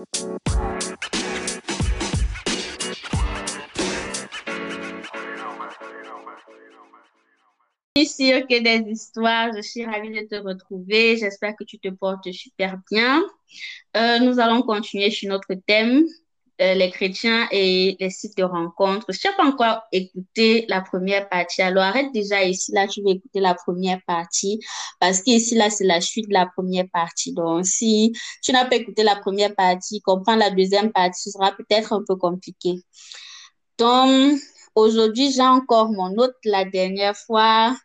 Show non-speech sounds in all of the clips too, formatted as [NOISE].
Je suis sûre que des histoires, je suis ravie de te retrouver. J'espère que tu te portes super bien. Euh, nous allons continuer sur notre thème, euh, les chrétiens et les sites de rencontres. Je n'ai pas encore écouté la première partie, alors arrête déjà ici, là, tu vas écouter la première partie, parce qu'ici, là, c'est la suite de la première partie. Donc, si tu n'as pas écouté la première partie, comprendre la deuxième partie, ce sera peut-être un peu compliqué. Donc, aujourd'hui, j'ai encore mon hôte la dernière fois,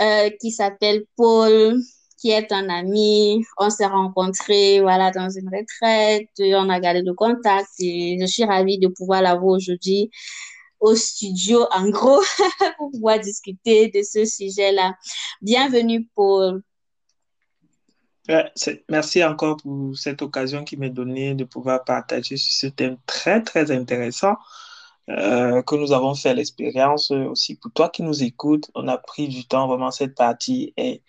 euh, qui s'appelle Paul qui est un ami. On s'est rencontrés voilà, dans une retraite. On a gardé le contact et je suis ravie de pouvoir l'avoir aujourd'hui au studio, en gros, [LAUGHS] pour pouvoir discuter de ce sujet-là. Bienvenue, Paul. merci encore pour cette occasion qui m'est donnée de pouvoir partager sur ce thème très, très intéressant. Euh, que nous avons fait l'expérience aussi pour toi qui nous écoutes. On a pris du temps vraiment cette partie et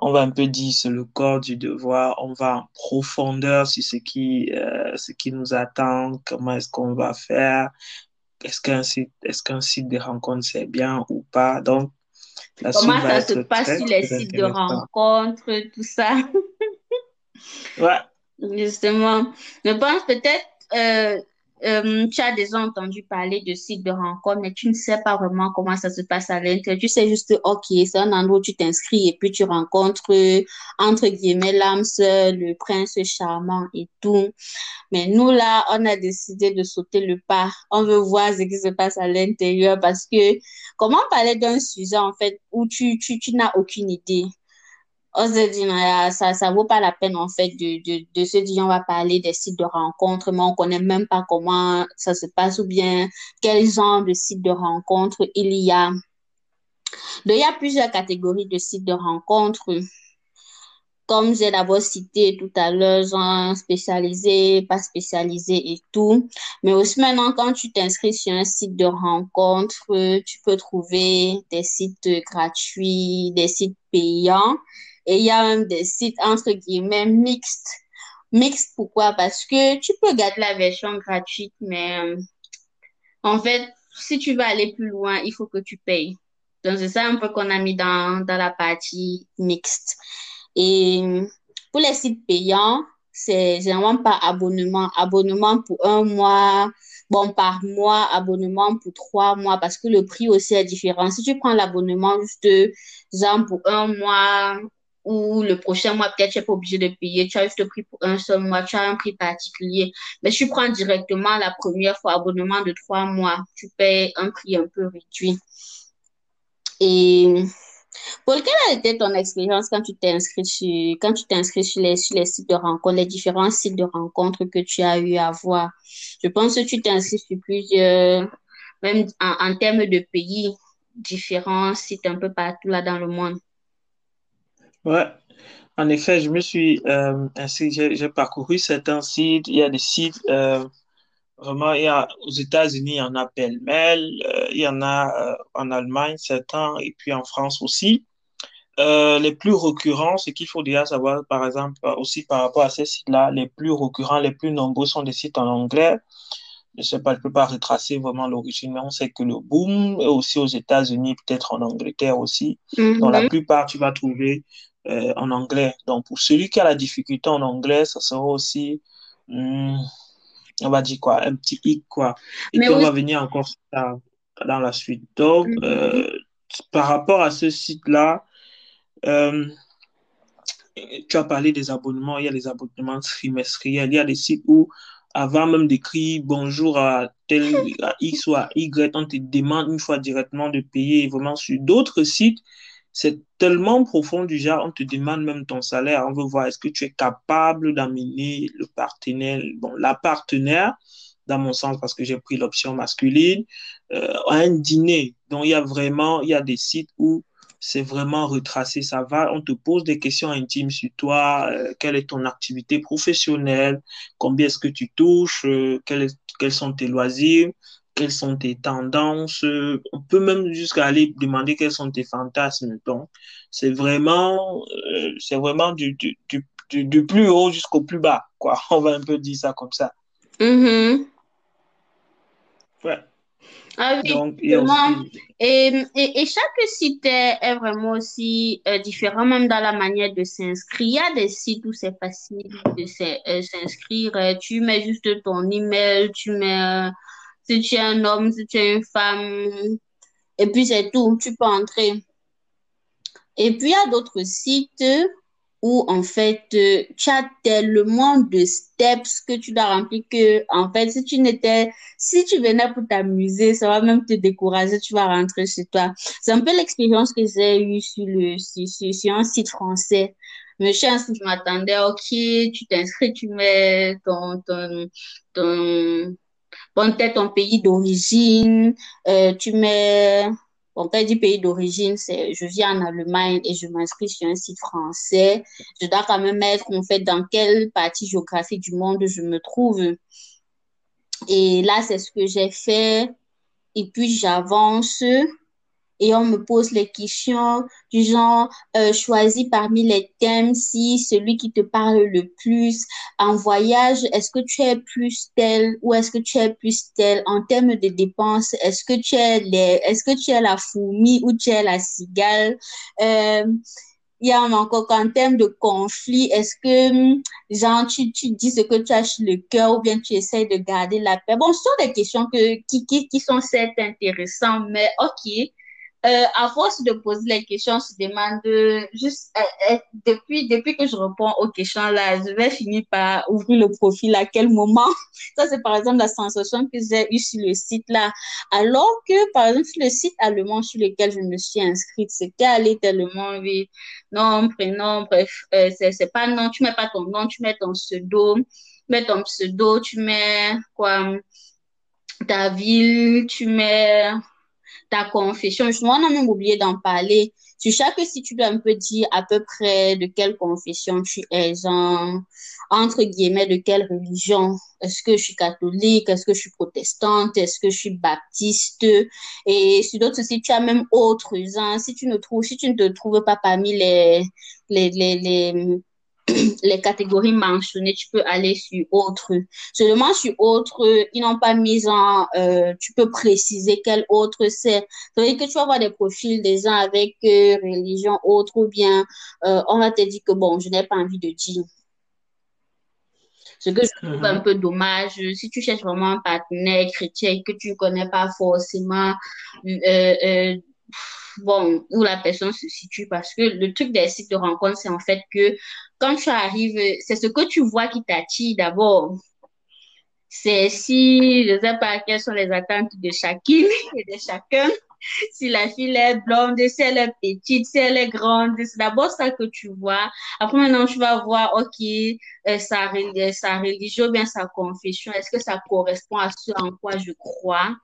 on va un peu dire sur le corps du devoir, on va en profondeur sur ce qui, euh, ce qui nous attend, comment est-ce qu'on va faire, est-ce qu'un site, est-ce qu'un site de rencontre c'est bien ou pas? Donc, la comment ça se passe sur les sites de rencontre, tout ça? ouais. [LAUGHS] Justement, je pense peut-être euh, euh, tu as déjà entendu parler de sites de rencontre, mais tu ne sais pas vraiment comment ça se passe à l'intérieur. Tu sais juste, OK, c'est un endroit où tu t'inscris et puis tu rencontres, entre guillemets, l'âme le prince charmant et tout. Mais nous, là, on a décidé de sauter le pas. On veut voir ce qui se passe à l'intérieur parce que comment parler d'un sujet, en fait, où tu, tu, tu n'as aucune idée? On se dit, ça, ça vaut pas la peine, en fait, de, de, de se dire, on va parler des sites de rencontres, mais on connaît même pas comment ça se passe ou bien quel genre de sites de rencontres il y a. Donc, il y a plusieurs catégories de sites de rencontres. Comme j'ai d'abord cité tout à l'heure, genre spécialisé, pas spécialisé et tout. Mais aussi maintenant, quand tu t'inscris sur un site de rencontre, tu peux trouver des sites gratuits, des sites payants et il y a même des sites, entre guillemets, mixtes. Mixtes, pourquoi? Parce que tu peux garder la version gratuite, mais euh, en fait, si tu veux aller plus loin, il faut que tu payes. Donc, c'est ça un peu qu'on a mis dans, dans la partie mixte. Et pour les sites payants, c'est généralement par abonnement. Abonnement pour un mois, bon, par mois, abonnement pour trois mois, parce que le prix aussi est différent. Si tu prends l'abonnement juste, genre, pour un mois, ou le prochain mois, peut-être tu n'es pas obligé de payer, tu as juste pris pour un seul mois, tu as un prix particulier. Mais si tu prends directement la première fois abonnement de trois mois, tu payes un prix un peu réduit. Et pour quelle a été ton expérience quand tu t'es inscrit sur, quand tu sur les, sur les sites de rencontres, les différents sites de rencontres que tu as eu à voir? Je pense que tu t'es inscrit sur plusieurs, même en, en termes de pays, différents sites un peu partout là dans le monde. Ouais, en effet, je me suis euh, ainsi, j'ai parcouru certains sites. Il y a des sites, euh, vraiment, il y a aux États-Unis, il y en a pêle-mêle, euh, il y en a en Allemagne, certains, et puis en France aussi. les plus récurrents, ce qu'il faut déjà savoir, par exemple, aussi par rapport à ces sites-là, les plus récurrents, les plus nombreux sont des sites en anglais. Je ne sais pas, je peux pas retracer vraiment l'origine, mais on sait que le boom est aussi aux États-Unis, peut-être en Angleterre aussi. Dans la mm-hmm. plupart, tu vas trouver euh, en anglais. Donc, pour celui qui a la difficulté en anglais, ça sera aussi, hmm, on va dire quoi, un petit hic, quoi. Et puis, on va venir encore dans la suite. Donc, mm-hmm. euh, par rapport à ce site-là, euh, tu as parlé des abonnements, il y a les abonnements trimestriels, il y a des sites où, avant même d'écrire bonjour à tel à X ou à Y, on te demande une fois directement de payer vraiment sur d'autres sites c'est tellement profond du genre, on te demande même ton salaire, on veut voir est-ce que tu es capable d'amener le partenaire, bon, la partenaire, dans mon sens, parce que j'ai pris l'option masculine, euh, à un dîner. Donc, il y a vraiment, il y a des sites où c'est vraiment retracé, ça va, on te pose des questions intimes sur toi, euh, quelle est ton activité professionnelle, combien est-ce que tu touches, euh, quels sont tes loisirs, quelles sont tes tendances. On peut même jusqu'à aller demander quels sont tes fantasmes. Donc, c'est vraiment, euh, c'est vraiment du, du, du, plus haut jusqu'au plus bas, quoi. [LAUGHS] On va un peu dire ça comme ça. Mm-hmm. Ouais. Ah oui, Donc, aussi... Et, et, et chaque site est, vraiment aussi euh, différent, même dans la manière de s'inscrire. Il y a des sites où c'est facile de euh, s'inscrire. Tu mets juste ton email, tu mets si tu es un homme, si tu es une femme, et puis c'est tout, tu peux entrer. Et puis, il y a d'autres sites où, en fait, tu as tellement de steps que tu dois remplir que, en fait, si tu n'étais, si tu venais pour t'amuser, ça va même te décourager, tu vas rentrer chez toi. C'est un peu l'expérience que j'ai eue sur le, sur, sur, sur un site français. Mais je je m'attendais, ok, tu t'inscris, tu mets ton, ton, ton, bon, peut-être ton pays d'origine, euh, tu mets Bon, quand je dis pays d'origine, c'est je vis en Allemagne et je m'inscris sur un site français. Je dois quand même mettre en fait dans quelle partie géographique du monde je me trouve. Et là, c'est ce que j'ai fait. Et puis, j'avance et on me pose les questions du genre, euh, choisis parmi les thèmes si celui qui te parle le plus. En voyage, est-ce que tu es plus tel ou est-ce que tu es plus tel? En termes de dépenses, est-ce que tu es les, est-ce que tu es la fourmi ou tu es la cigale? Euh, il y a encore qu'en termes de conflit, est-ce que, genre, tu, tu dis ce que tu as le cœur ou bien tu essaies de garder la paix? Bon, ce sont des questions que, qui, qui, qui sont certes intéressantes, mais ok. Euh, à force de poser les questions, on se demande juste euh, euh, depuis depuis que je réponds aux questions là, je vais finir par ouvrir le profil à quel moment? [LAUGHS] Ça c'est par exemple la sensation que j'ai eue sur le site là. Alors que par exemple sur le site allemand sur lequel je me suis inscrite, c'était allé tellement vite. Nom, prénom, bref, euh, c'est c'est pas non, tu mets pas ton nom, tu mets ton pseudo, tu mets ton pseudo, tu mets quoi, ta ville, tu mets ta confession. Justement, on a même oublié d'en parler. Sur chaque site, tu dois un peu dire à peu près de quelle confession tu es, genre, entre guillemets, de quelle religion. Est-ce que je suis catholique? Est-ce que je suis protestante? Est-ce que je suis baptiste? Et sur d'autres sites, tu as même autres, genre, si tu ne trouves, si tu ne te trouves pas parmi les, les, les, les, [CLEARS THROAT] les catégories mentionnées, tu peux aller sur autre. Seulement sur autre, ils n'ont pas mis en, euh, tu peux préciser quel autre c'est. Ça veut dire que tu vas avoir des profils des gens avec euh, religion autre ou bien euh, on va te dire que bon, je n'ai pas envie de dire. Ce que je trouve un Mhm. peu dommage, si tu cherches vraiment un partenaire chrétien que tu ne connais pas forcément bon, où la personne se situe, parce que le truc des sites de rencontre, c'est en fait que quand tu arrives, c'est ce que tu vois qui t'attire d'abord. C'est si, je ne sais pas quelles sont les attentes de chacune [LAUGHS] et de chacun. Si la fille est blonde, si elle est petite, si elle est grande, c'est d'abord ça que tu vois. Après, maintenant, tu vas voir, OK, euh, sa, reli- sa religion, bien sa confession, est-ce que ça correspond à ce en quoi je crois?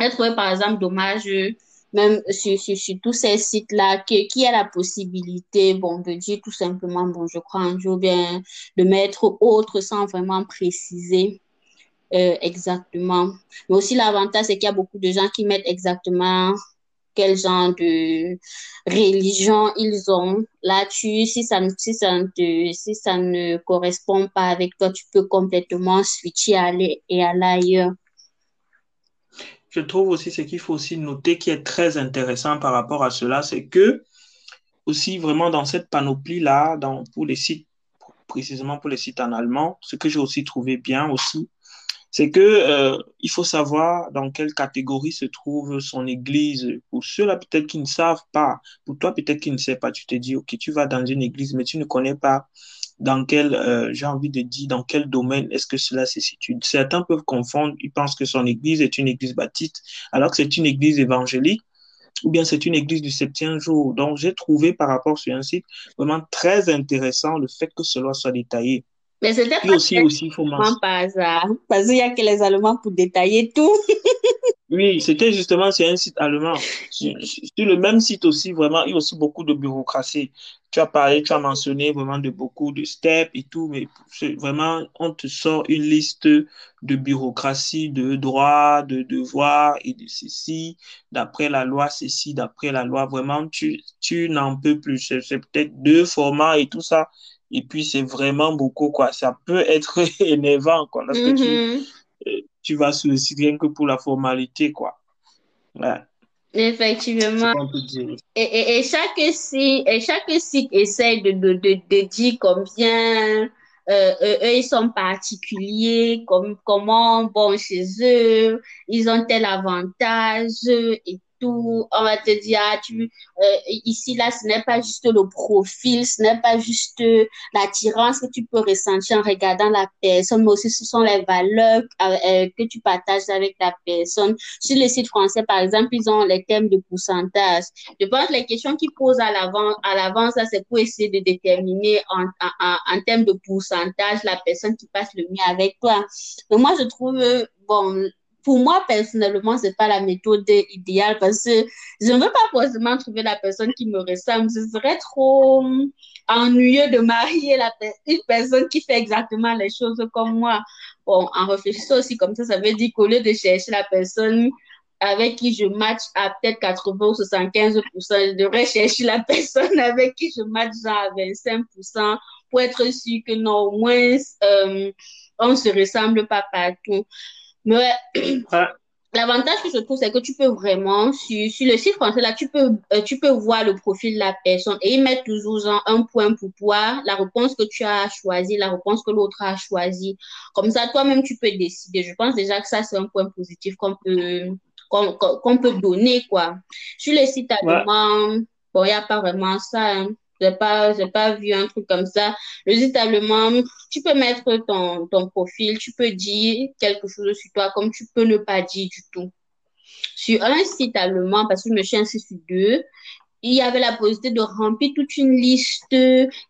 J'ai trouvé par exemple dommage, euh, même sur, sur, sur tous ces sites-là, qu'il y a la possibilité, bon, de dire tout simplement, bon, je crois Dieu, ou bien de mettre autre sans vraiment préciser euh, exactement. Mais aussi l'avantage, c'est qu'il y a beaucoup de gens qui mettent exactement quel genre de religion ils ont. Là, tu, si ça, ne- si ça si ça ne correspond pas avec toi, tu peux complètement switcher aller et aller ailleurs. Je trouve aussi ce qu'il faut aussi noter qui est très intéressant par rapport à cela, c'est que aussi vraiment dans cette panoplie-là, pour les sites, précisément pour les sites en allemand, ce que j'ai aussi trouvé bien aussi, c'est que euh, il faut savoir dans quelle catégorie se trouve son église. Pour ceux-là peut-être qui ne savent pas, pour toi peut-être qui ne sais pas, tu te dis, ok, tu vas dans une église, mais tu ne connais pas dans quel, euh, j'ai envie de dire, dans quel domaine est-ce que cela se situe. Certains peuvent confondre, ils pensent que son église est une église baptiste, alors que c'est une église évangélique ou bien c'est une église du septième jour. Donc, j'ai trouvé par rapport sur un site vraiment très intéressant le fait que cela soit détaillé. Mais c'était pas aussi, aussi, il faut par hasard, parce qu'il y a que les Allemands pour détailler tout. [LAUGHS] Oui, c'était justement sur un site allemand. Sur, sur le même site aussi, vraiment, il y a aussi beaucoup de bureaucratie. Tu as parlé, tu as mentionné vraiment de beaucoup de steps et tout, mais vraiment, on te sort une liste de bureaucratie, de droits, de devoirs et de ceci, d'après la loi, ceci, d'après la loi. Vraiment, tu, tu n'en peux plus. C'est peut-être deux formats et tout ça. Et puis, c'est vraiment beaucoup, quoi. Ça peut être [LAUGHS] énervant, quoi, lorsque tu, Mhm. euh, tu vas sur le site rien que pour la formalité, quoi. Ouais, Effectivement. Et, et, et chaque site, et chaque site essaye de, de, de, de dire combien euh, eux, eux, ils sont particuliers, comme, comment, bon, chez eux, ils ont tel avantage et On va te dire, ah, euh, ici, là, ce n'est pas juste le profil, ce n'est pas juste euh, l'attirance que tu peux ressentir en regardant la personne, mais aussi ce sont les valeurs euh, que tu partages avec la personne. Sur les sites français, par exemple, ils ont les thèmes de pourcentage. Je pense que les questions qu'ils posent à l'avance, c'est pour essayer de déterminer en, en, termes de pourcentage la personne qui passe le mieux avec toi. Mais moi, je trouve, bon, pour moi, personnellement, c'est pas la méthode idéale parce que je ne veux pas forcément trouver la personne qui me ressemble. Ce serait trop ennuyeux de marier la, une personne qui fait exactement les choses comme moi. Bon, en réfléchissant aussi comme ça, ça veut dire qu'au lieu de chercher la personne avec qui je match à peut-être 80 ou 75%, je devrais chercher la personne [LAUGHS] avec qui je match à 25% pour être sûr que non, au moins, euh, on ne se ressemble pas partout. Mais L'avantage que je trouve, c'est que tu peux vraiment, sur, sur le site français, là, tu peux, euh, tu peux voir le profil de la personne et ils mettent toujours un point pour toi, la réponse que tu as choisie, la réponse que l'autre a choisie. Comme ça, toi-même, tu peux décider. Je pense déjà que ça, c'est un point positif qu'on peut, qu'on, peut donner, quoi. Sur le site ouais, allemand, bon, il n'y a pas vraiment ça, hein. J'ai pas, j'ai pas vu un truc comme ça. Le site allemand, tu peux mettre ton, ton profil, tu peux dire quelque chose sur toi, comme tu peux ne pas dire du tout. Sur un site allemand, parce que je me suis inscrite sur deux, il y avait la possibilité de remplir toute une liste,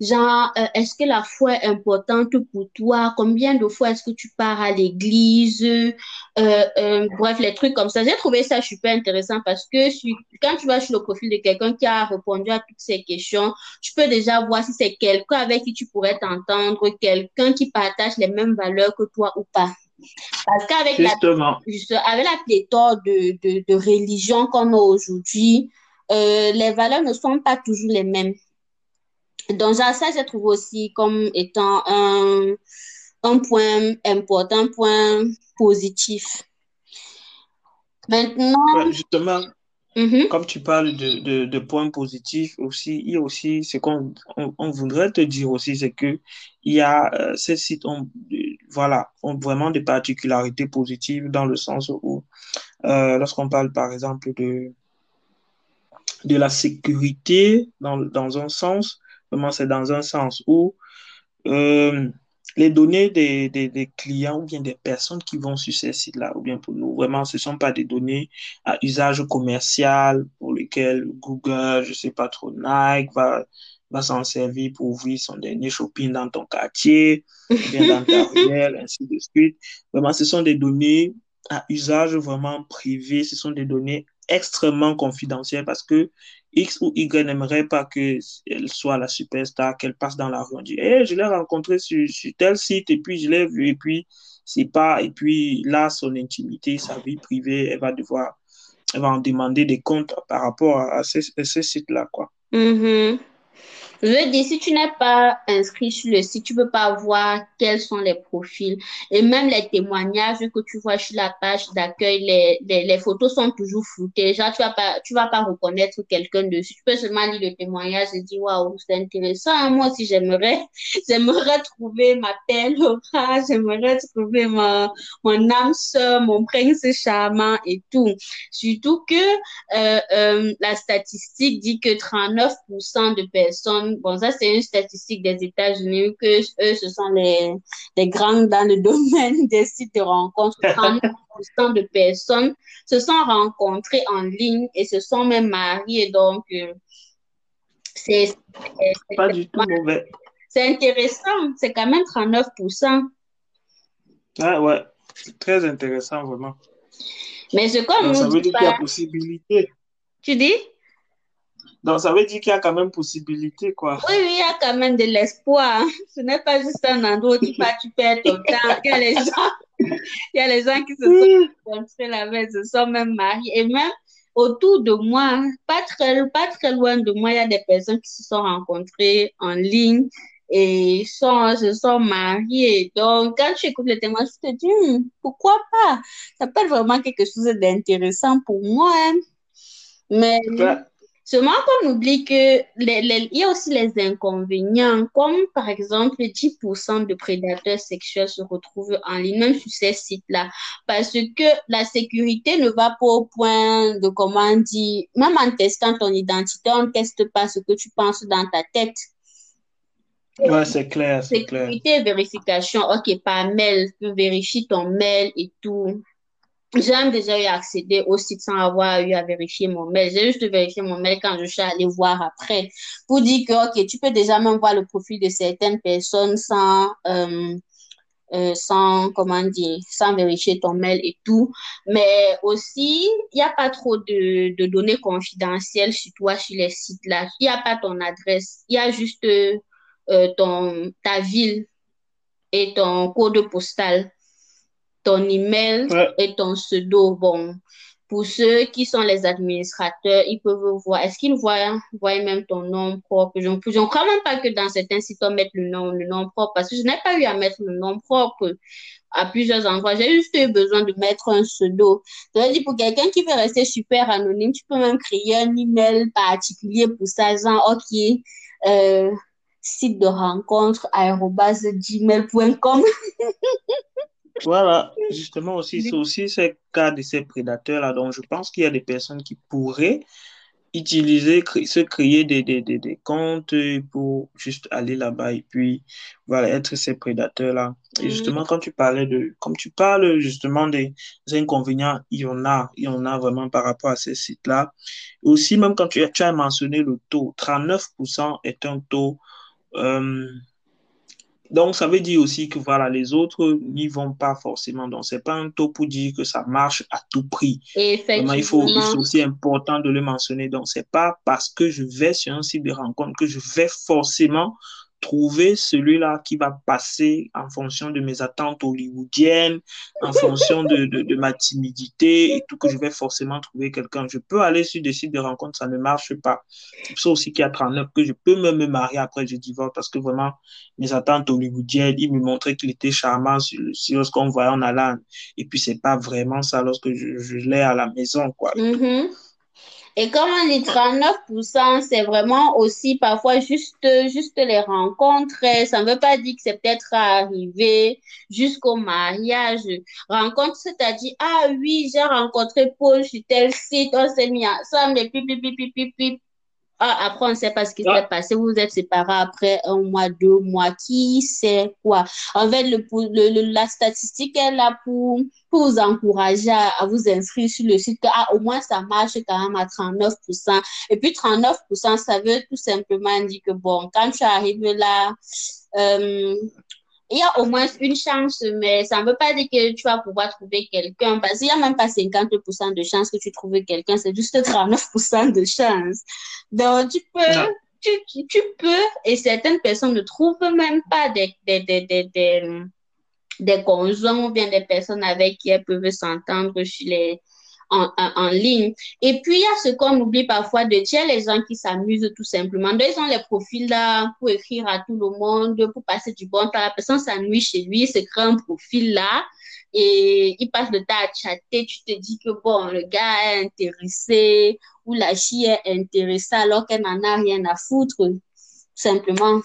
genre, euh, est-ce que la foi est importante pour toi? Combien de fois est-ce que tu pars à l'église? Euh, euh, bref, les trucs comme ça. J'ai trouvé ça super intéressant parce que sur- quand tu vas sur le profil de quelqu'un qui a répondu à toutes ces questions, tu peux déjà voir si c'est quelqu'un avec qui tu pourrais t'entendre, quelqu'un qui partage les mêmes valeurs que toi ou pas. Parce qu'avec la, avec la pléthore de, de, de religions qu'on a aujourd'hui, euh, les valeurs ne sont pas toujours les mêmes. Donc, ça, j'ai trouvé aussi comme étant un, un point important, un point positif. Ouais, Maintenant, justement, mhm, comme tu parles de, de, de points positifs aussi, il y a aussi ce qu'on on, on voudrait te dire aussi, c'est que il y a euh, ces sites ont, euh, voilà, ont vraiment des particularités positives dans le sens où, euh, lorsqu'on parle par exemple de, de la sécurité dans, dans un sens, vraiment c'est dans un sens où euh, les données des, des, des clients ou bien des personnes qui vont sur ces sites-là, ou bien pour nous, vraiment, ce ne sont pas des données à usage commercial pour lesquelles Google, je ne sais pas trop, Nike va, va s'en servir pour ouvrir son dernier shopping dans ton quartier, ou bien dans ta [LAUGHS] ruelle, ainsi de suite. Vraiment, ce sont des données à usage vraiment privé, ce sont des données extrêmement confidentielles parce que X ou Y n'aimerait pas qu'elle soit la superstar, qu'elle passe dans la rue. On dit, je l'ai rencontré sur, tel site et puis je l'ai vu et puis c'est pas, et puis là, son intimité, sa vie privée, elle va devoir, elle va en demander des comptes par rapport à, ce, site-là, quoi. mhm. Je veux dire, si tu n'es pas inscrit sur le site, tu ne peux pas voir quels sont les profils. Et même les témoignages que tu vois sur la page d'accueil, les, les, photos sont toujours floutées. Genre, tu vas vas pas reconnaître quelqu'un dessus. Tu peux seulement lire le témoignage et dire, waouh, c'est intéressant. Moi aussi, j'aimerais, [LAUGHS] j'aimerais trouver ma belle Laura, j'aimerais trouver mon, mon âme sœur, mon prince charmant et tout. Surtout que euh, euh, la statistique dit que 39% de personnes, bon, ça c'est une statistique des États-Unis, que eux, ce sont les, les grands dans le [LAUGHS] domaine des sites de rencontres. 39% de personnes se sont rencontrées en ligne et se sont même mariées. Donc, euh, c'est pas du tout mauvais. C'est intéressant, c'est quand même 39%. Ah ouais, c'est très intéressant vraiment. Mais Donc, nous ça veut dire qu'il y a possibilité. tu dis? Donc, ça veut dire qu'il y a quand même possibilité, quoi. Oui, oui, il y a quand même de l'espoir. Ce n'est pas juste un endroit où tu pars, tu perds ton temps. Il y a les gens, il y a les gens qui se sont rencontrés là-bas, se sont même mariés. Et même autour de moi, pas très, pas très loin de moi, il y a des personnes qui se sont rencontrées en ligne et sont, se sont mariés. Donc, quand tu écoutes le témoignage, tu te dis, hmm, pourquoi pas? Ça peut être vraiment quelque chose d'intéressant pour moi. Hein. Mais seulement qu'on oublie que il y a aussi les inconvénients, comme par exemple 10% de prédateurs sexuels se retrouvent en ligne, même sur ces sites-là, parce que la sécurité ne va pas au point de, comment dire, même en testant ton identité, on ne teste pas ce que tu penses dans ta tête. Ouais, c'est clair, c'est clair. Sécurité vérification, ok, par mail, tu vérifies ton mail et tout. J'ai déjà eu accéder au site sans avoir eu à vérifier mon mail. J'ai juste vérifié mon mail quand je suis allée voir après pour dire que, ok, tu peux déjà même voir le profil de certaines personnes sans, euh, euh, sans, comment dire, sans vérifier ton mail et tout. Mais aussi, il n'y a pas trop de, de données confidentielles sur toi sur les sites là. Il n'y a pas ton adresse. Il y a juste euh, ton, ta ville et ton code postal, ton email et ton pseudo. Bon, pour ceux qui sont les administrateurs, ils peuvent voir. Est-ce qu'ils voient, voient même ton nom propre? Je ne crois même pas que dans certains sites, on mette le nom, le nom propre parce que je n'ai pas eu à mettre le nom propre à plusieurs endroits. J'ai juste eu besoin de mettre un pseudo. Ça veut dire pour quelqu'un qui veut rester super anonyme, tu peux même créer un email particulier pour ça, genre, OK, euh, site de rencontre gmail.com. [LAUGHS] voilà, [LAUGHS] justement aussi, c'est aussi ce cas de ces prédateurs-là. Donc, je pense qu'il y a des personnes qui pourraient utiliser, se créer des, des, des, des, comptes pour juste aller là-bas et puis, voilà, être ces prédateurs-là. Et justement, quand tu parlais de, comme tu parles justement des inconvénients, il y en a, il y en a vraiment par rapport à ces sites-là. Aussi, même quand tu, tu as mentionné le taux, 39% est un taux euh, donc, ça veut dire aussi que voilà, les autres n'y vont pas forcément. Donc, c'est pas un taux pour dire que ça marche à tout prix. Effectivement. il faut, c'est aussi important de le mentionner. Donc, c'est pas parce que je vais sur un site de rencontre que je vais forcément trouver celui-là qui va passer en fonction de mes attentes hollywoodiennes, en fonction de, de, ma timidité et tout, que je vais forcément trouver quelqu'un. Je peux aller sur des sites de rencontres, ça ne marche pas. C'est ça aussi qu'il y a 39, que je peux même me marier après je divorce parce que vraiment, mes attentes hollywoodiennes, il me montrait qu'il était charmant sur, sur ce qu'on voyait en allant. Et puis, c'est pas vraiment ça lorsque je, je l'ai à la maison, quoi. Mm-hmm. Et comme on dit 39%, c'est vraiment aussi parfois juste, juste les rencontres. Ça ne veut pas dire que c'est peut-être arrivé jusqu'au mariage. Rencontre, c'est-à-dire, ah oui, j'ai rencontré Paul sur tel site, on s'est mis ensemble et puis, puis, puis, puis, puis, puis ah, après, on ne sait pas ce qui s'est passé. Vous êtes séparés après un mois, deux mois. Qui sait quoi? En fait, le, le, la statistique est là pour, pour vous encourager à, vous inscrire sur le site. Ah, au moins, ça marche quand même à 39%. Et puis, 39%, ça veut tout simplement dire que, bon, quand tu arrives là, euh, il y a au moins une chance, mais ça ne veut pas dire que tu vas pouvoir trouver quelqu'un, parce qu'il n'y a même pas 50% de chance que tu trouves quelqu'un, c'est juste 39% de chance. Donc, tu peux, tu, tu, peux, et certaines personnes ne trouvent même pas des, des, des, des, des, des conjoints ou bien des personnes avec qui elles peuvent s'entendre sur les, en, ligne. Et puis, il y a ce qu'on oublie parfois de dire, les gens qui s'amusent tout simplement. Donc, ils ont les profils là pour écrire à tout le monde, pour passer du bon temps. La personne s'ennuie chez lui, se crée un profil là et il passe le temps à chatter. Tu te dis que bon, le gars est intéressé ou la fille est intéressée alors qu'elle n'en a rien à foutre, simplement.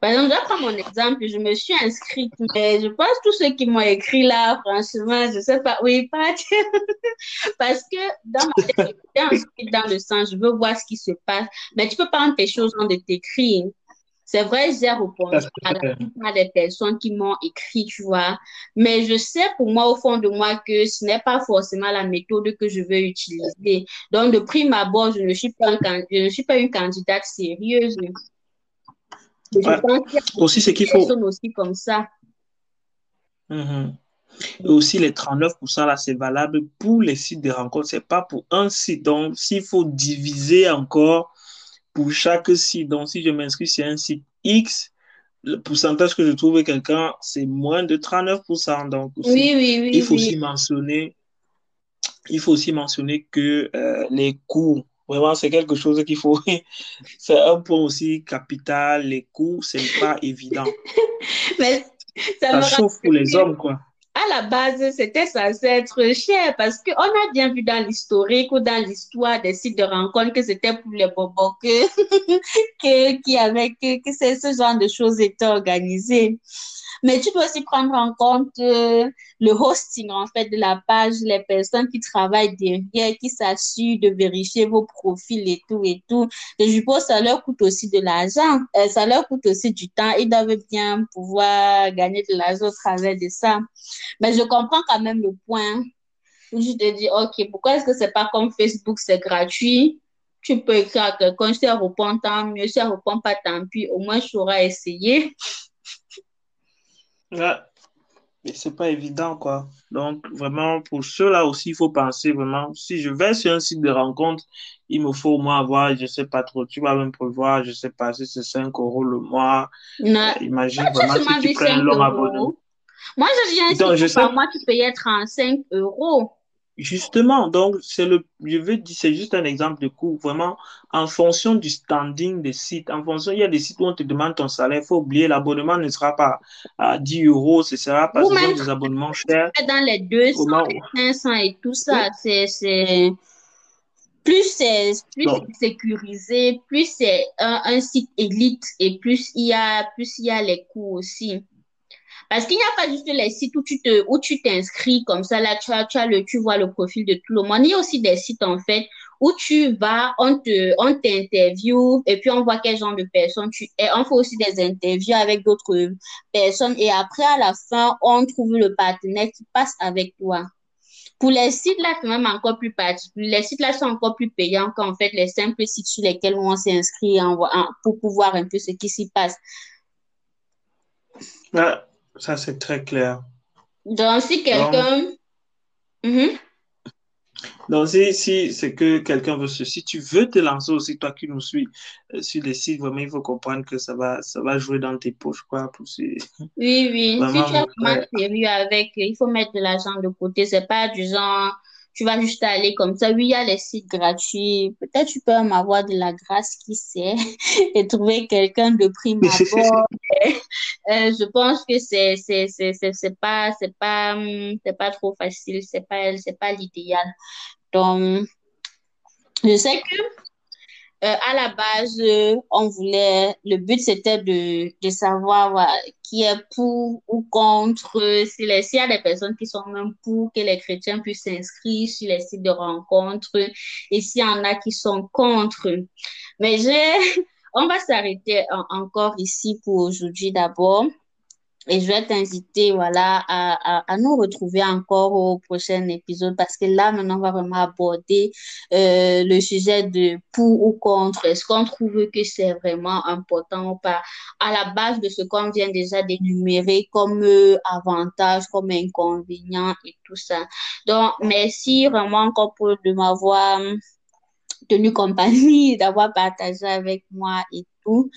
Par exemple, je prends mon exemple, je me suis inscrite, mais je pense que tous ceux qui m'ont écrit là, franchement, je sais pas, oui, pas [LAUGHS] parce que dans ma tête, inscrite dans le sens, je veux voir ce qui se passe, mais tu peux prendre tes choses de t'écrire. C'est vrai, j'ai répondu à la plupart des personnes qui m'ont écrit, tu vois. Mais je sais pour moi, au fond de moi, que ce n'est pas forcément la méthode que je veux utiliser. Donc, de prime abord, je ne suis pas, un, je ne suis pas une candidate sérieuse aussi, ce qu'il faut. aussi comme ça. Mhm. Et aussi, les 39%, là, c'est valable pour les sites de rencontres. C'est pas pour un site. Donc, s'il faut diviser encore pour chaque site. Donc, si je m'inscris sur un site X, le pourcentage que je trouve quelqu'un, c'est moins de 39%. Donc, oui, oui, oui, il faut aussi mentionner, il faut aussi mentionner que euh, les coûts Vraiment, c'est quelque chose qu'il faut. [LAUGHS] c'est un point aussi capital. Les coûts, ce n'est pas évident. [LAUGHS] Mais ça, ça chauffe pour les hommes, quoi à la base, c'était censé être cher parce qu'on a bien vu dans l'historique ou dans l'histoire des sites de rencontres que c'était pour les bobos que, [LAUGHS] que, qui avait, que, que ce genre de choses étaient organisées. Mais tu peux aussi prendre en compte euh, le hosting, en fait, de la page, les personnes qui travaillent derrière, qui s'assurent de vérifier vos profils et tout et tout. Je pense que ça leur coûte aussi de l'argent. Euh, ça leur coûte aussi du temps. Ils doivent bien pouvoir gagner de l'argent au travers de ça. Mais je comprends quand même le point où je te dis, OK, pourquoi est-ce que c'est pas comme Facebook, c'est gratuit? Tu peux écrire à quelqu'un, si elle répond, tant mieux. Si elle répond pas, tant pis. Au moins, je saurai essayer. Ouais. Mais c'est pas évident, quoi. Donc, vraiment, pour ceux-là aussi, il faut penser vraiment, si je vais sur un site de rencontre, il me faut au moins avoir, je sais pas trop, tu vas même prévoir, je sais pas si c'est 5 euros le mois. Non. imagine vraiment si tu prends un long abonnement. Moi, je viens Donc, je sais... par mois, tu payais 35 euros. Justement, donc c'est le, je veux dire, c'est juste un exemple de coût. Vraiment, en fonction du standing des sites, en fonction, il y a des sites où on te demande ton salaire. Il faut oublier, l'abonnement ne sera pas à 10 euros, ce sera pas des abonnements chers. Dans les 200, 500 et tout ça, c'est, c'est, plus c'est plus sécurisé, plus c'est un, un, site élite et plus il y a, plus il y a les coûts aussi. Parce qu'il n'y a pas juste les sites où tu te, où tu t'inscris comme ça, là, tu, as, tu, as le, tu vois le profil de tout le monde. Il y a aussi des sites, en fait, où tu vas, on te, on t'interviewe et puis on voit quel genre de personne tu es. On fait aussi des interviews avec d'autres personnes et après, à la fin, on trouve le partenaire qui passe avec toi. Pour les sites là, c'est même encore plus particulier. Les sites là sont encore plus payants qu'en fait les simples sites sur lesquels on s'inscrit pour pouvoir un peu ce qui s'y passe. Ça, c'est très clair. Donc, si quelqu'un... Mhm. Donc, si, si c'est que quelqu'un veut si tu veux te lancer aussi, toi qui nous suis euh, sur les sites, vraiment, il faut comprendre que ça va, ça va jouer dans tes poches, quoi. Pour oui, oui. si tu es vraiment sérieux avec, il faut mettre de l'argent de côté. C'est pas du genre, tu vas juste aller comme ça. Oui, il y a les sites gratuits. Peut-être tu peux m'avoir de la grâce, qui sait, [LAUGHS] et trouver quelqu'un de prime abord. [LAUGHS] euh, je pense que c'est c'est c'est c'est pas c'est pas hum, c'est pas trop facile, c'est pas c'est pas l'idéal. Donc je sais que euh, à la base, on voulait, le but c'était de, de savoir qui est pour ou contre, s'il y a des personnes qui sont même pour que les chrétiens puissent s'inscrire sur les sites de rencontres et s'il y en a qui sont contre. Mais j'ai, [LAUGHS] on va s'arrêter encore ici pour aujourd'hui d'abord. Et je vais t'inviter voilà, à, à, nous retrouver encore au prochain épisode parce que là, maintenant, on va vraiment aborder euh, le sujet de pour ou contre. Est-ce qu'on trouve que c'est vraiment important ou pas? À la base de ce qu'on vient déjà d'énumérer comme euh, avantage, comme inconvénient et tout ça. Donc, merci vraiment encore pour de m'avoir tenu compagnie, [LAUGHS] d'avoir partagé avec moi et tout.